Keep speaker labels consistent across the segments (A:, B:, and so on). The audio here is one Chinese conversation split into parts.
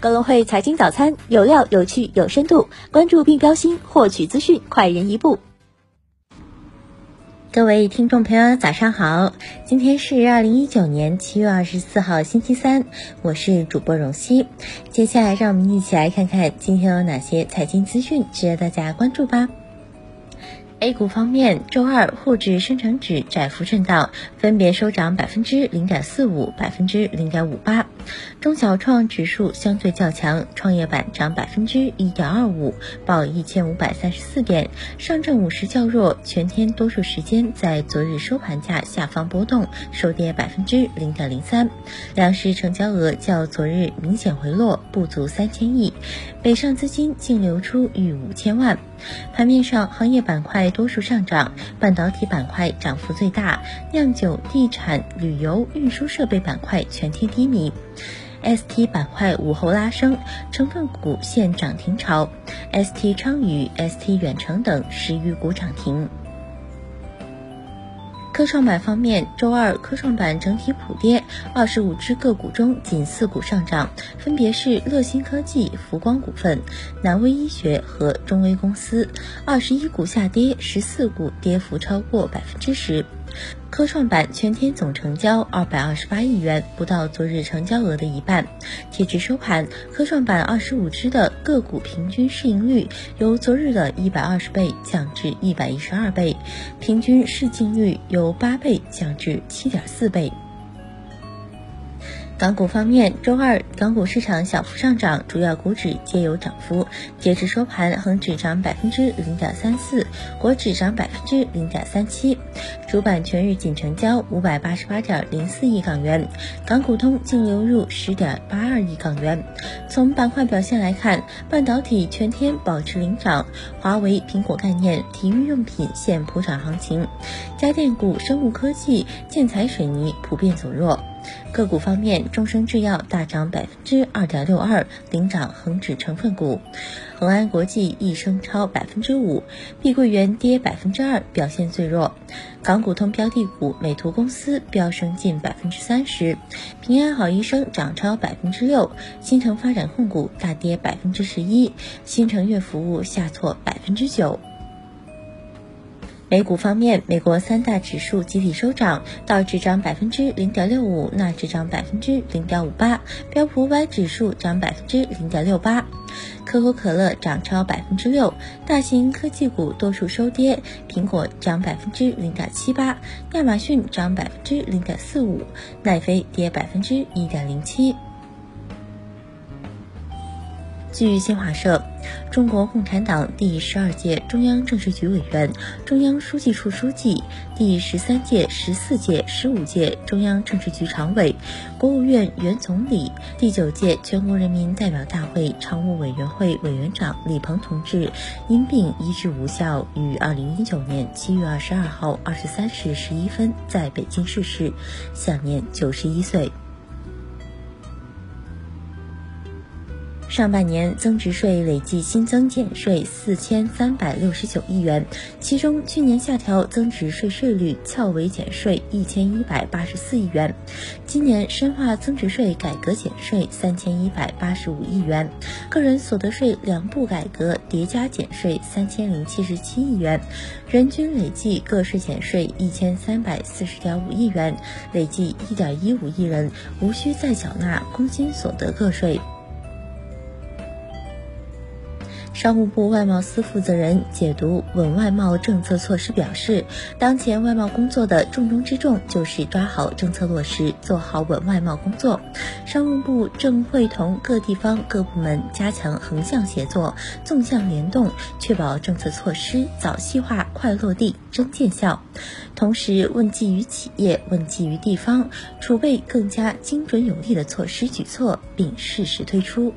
A: 高隆汇财经早餐有料、有趣、有深度，关注并标新，获取资讯快人一步。各位听众朋友，早上好！今天是二零一九年七月二十四号，星期三，我是主播荣熙。接下来，让我们一起来看看今天有哪些财经资讯值得大家关注吧。A 股方面，周二沪指、深成指窄幅震荡，分别收涨百分之零点四五、百分之零点五八。中小创指数相对较强，创业板涨百分之一点二五，报一千五百三十四点。上证五十较弱，全天多数时间在昨日收盘价下方波动，收跌百分之零点零三。两市成交额较昨日明显回落，不足三千亿。北上资金净流出逾五千万。盘面上，行业板块多数上涨，半导体板块涨幅最大，酿酒、地产、旅游、运输设备板块全天低迷。ST 板块午后拉升，成分股现涨停潮，ST 昌宇、ST 远程等十余股涨停。科创板方面，周二科创板整体普跌，二十五只个股中仅四股上涨，分别是乐新科技、福光股份、南威医学和中威公司。二十一股下跌，十四股跌幅超过百分之十。科创板全天总成交二百二十八亿元，不到昨日成交额的一半。截至收盘，科创板二十五只的个股平均市盈率由昨日的一百二十倍降至一百一十二倍，平均市净率由八倍降至七点四倍。港股方面，周二港股市场小幅上涨，主要股指皆有涨幅。截至收盘，恒指涨百分之零点三四，国指涨百分之零点三七。主板全日仅成交五百八十八点零四亿港元，港股通净流入十点八二亿港元。从板块表现来看，半导体全天保持领涨，华为、苹果概念、体育用品现普涨行情，家电股、生物科技、建材水泥普遍走弱。个股方面，中生制药大涨百分之二点六二，领涨恒指成分股；恒安国际亦升超百分之五，碧桂园跌百分之二，表现最弱。港股通标的股，美图公司飙升近百分之三十，平安好医生涨超百分之六，新城发展控股大跌百分之十一，新城悦服务下挫百分之九。美股方面，美国三大指数集体收涨，道指涨百分之零点六五，纳指涨百分之零点五八，标普五百指数涨百分之零点六八，可口可乐涨超百分之六，大型科技股多数收跌，苹果涨百分之零点七八，亚马逊涨百分之零点四五，奈飞跌百分之一点零七。据新华社。中国共产党第十二届中央政治局委员、中央书记处书记，第十三届、十四届、十五届中央政治局常委，国务院原总理，第九届全国人民代表大会常务委员会委员长李鹏同志因病医治无效，于二零一九年七月二十二号二十三时十一分在北京逝世，享年九十一岁。上半年增值税累计新增减税四千三百六十九亿元，其中去年下调增值税税率翘尾减税一千一百八十四亿元，今年深化增值税改革减税三千一百八十五亿元，个人所得税两步改革叠加减税三千零七十七亿元，人均累计个税减税一千三百四十点五亿元，累计一点一五亿人无需再缴纳工薪所得个税。商务部外贸司负责人解读稳外贸政策措施表示，当前外贸工作的重中之重就是抓好政策落实，做好稳外贸工作。商务部正会同各地方各部门加强横向协作、纵向联动，确保政策措施早细化、快落地、真见效。同时，问计于企业、问计于地方，储备更加精准有力的措施举措，并适时推出。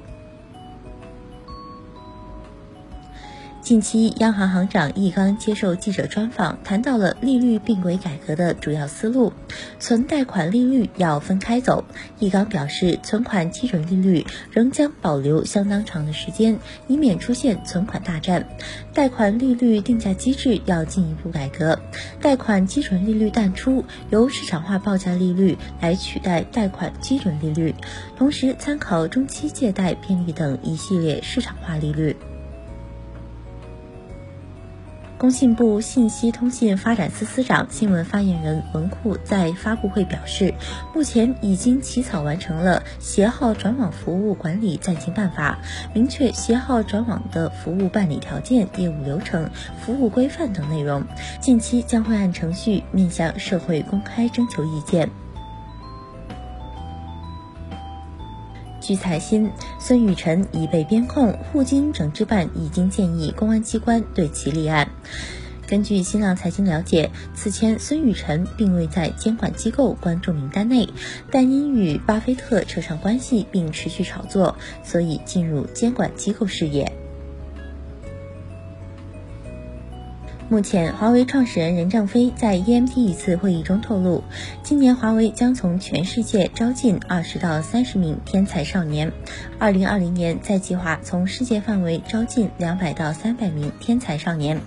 A: 近期，央行行长易纲接受记者专访，谈到了利率并轨改革的主要思路，存贷款利率要分开走。易纲表示，存款基准利率仍将保留相当长的时间，以免出现存款大战。贷款利率定价机制要进一步改革，贷款基准利率淡出，由市场化报价利率来取代贷款基准利率，同时参考中期借贷便利等一系列市场化利率。工信部信息通信发展司司长、新闻发言人文库在发布会表示，目前已经起草完成了《携号转网服务管理暂行办法》，明确携号转网的服务办理条件、业务流程、服务规范等内容，近期将会按程序面向社会公开征求意见。据财新，孙雨晨已被编控，互金整治办已经建议公安机关对其立案。根据新浪财经了解，此前孙雨晨并未在监管机构关注名单内，但因与巴菲特扯上关系并持续炒作，所以进入监管机构视野。目前，华为创始人任正非在 EMT 一次会议中透露，今年华为将从全世界招进二十到三十名天才少年，二零二零年再计划从世界范围招进两百到三百名天才少年。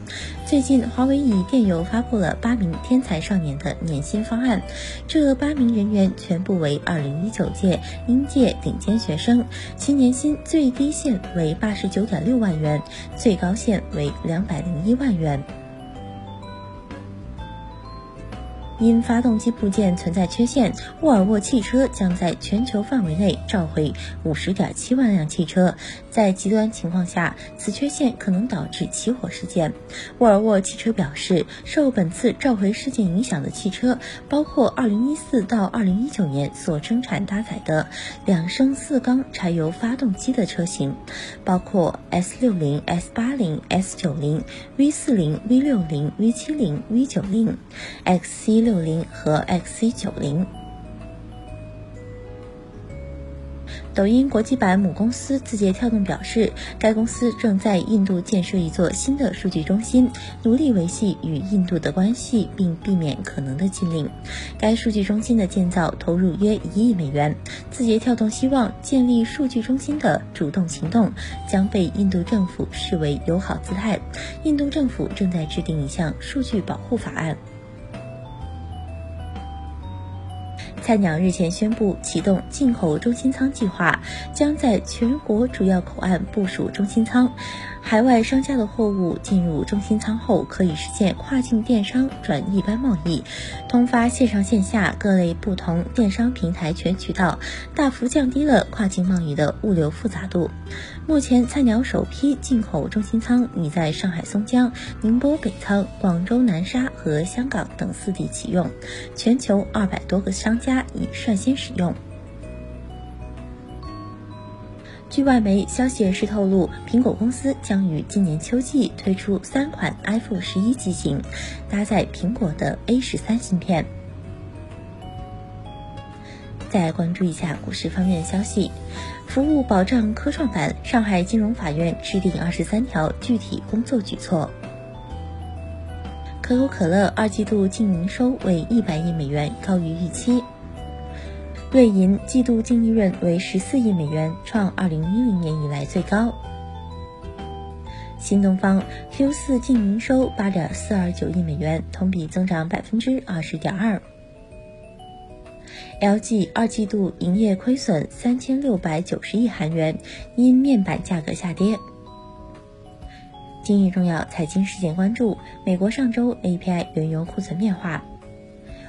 A: 最近，华为以电邮发布了八名天才少年的年薪方案，这八名人员全部为二零一九届应届顶尖学生，其年薪最低限为八十九点六万元，最高限为两百零一万元。因发动机部件存在缺陷，沃尔沃汽车将在全球范围内召回五十点七万辆汽车。在极端情况下，此缺陷可能导致起火事件。沃尔沃汽车表示，受本次召回事件影响的汽车包括2014到2019年所生产搭载的两升四缸柴油发动机的车型，包括 S60、S80、S90、V40、V60、V70、V90、XC。六零和 XC 九零。抖音国际版母公司字节跳动表示，该公司正在印度建设一座新的数据中心，努力维系与印度的关系，并避免可能的禁令。该数据中心的建造投入约一亿美元。字节跳动希望建立数据中心的主动行动将被印度政府视为友好姿态。印度政府正在制定一项数据保护法案。菜鸟日前宣布启动进口中心仓计划，将在全国主要口岸部署中心仓。海外商家的货物进入中心仓后，可以实现跨境电商转一般贸易，通发线上线下各类不同电商平台全渠道，大幅降低了跨境贸易的物流复杂度。目前，菜鸟首批进口中心仓已在上海松江、宁波北仓、广州南沙和香港等四地启用，全球二百多个商家已率先使用。据外媒消息人士透露，苹果公司将于今年秋季推出三款 iPhone 十一机型，搭载苹果的 A 十三芯片。再关注一下股市方面的消息，服务保障科创板，上海金融法院制定二十三条具体工作举措。可口可乐二季度净营收为一百亿美元，高于预期。瑞银季度净利润为十四亿美元，创二零一零年以来最高。新东方 Q 四净营收八点四二九亿美元，同比增长百分之二十点二。LG 二季度营业亏损三千六百九十亿韩元，因面板价格下跌。今日重要财经事件关注：美国上周 API 原油库存变化。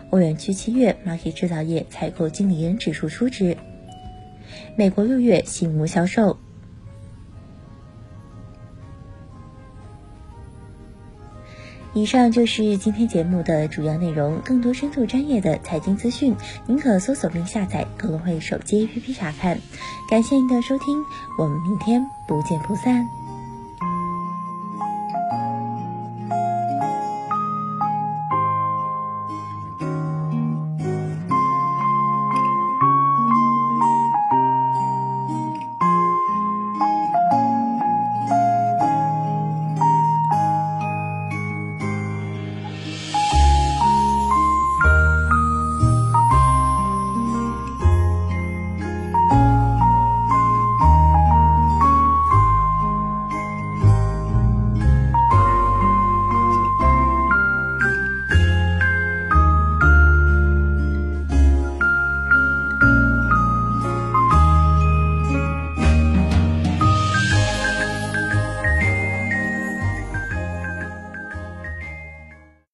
A: 欧元区七月 Market 制造业采购经理人指数初值。美国六月新屋销售。以上就是今天节目的主要内容。更多深度专业的财经资讯，您可搜索并下载格隆汇手机 APP 查看。感谢您的收听，我们明天不见不散。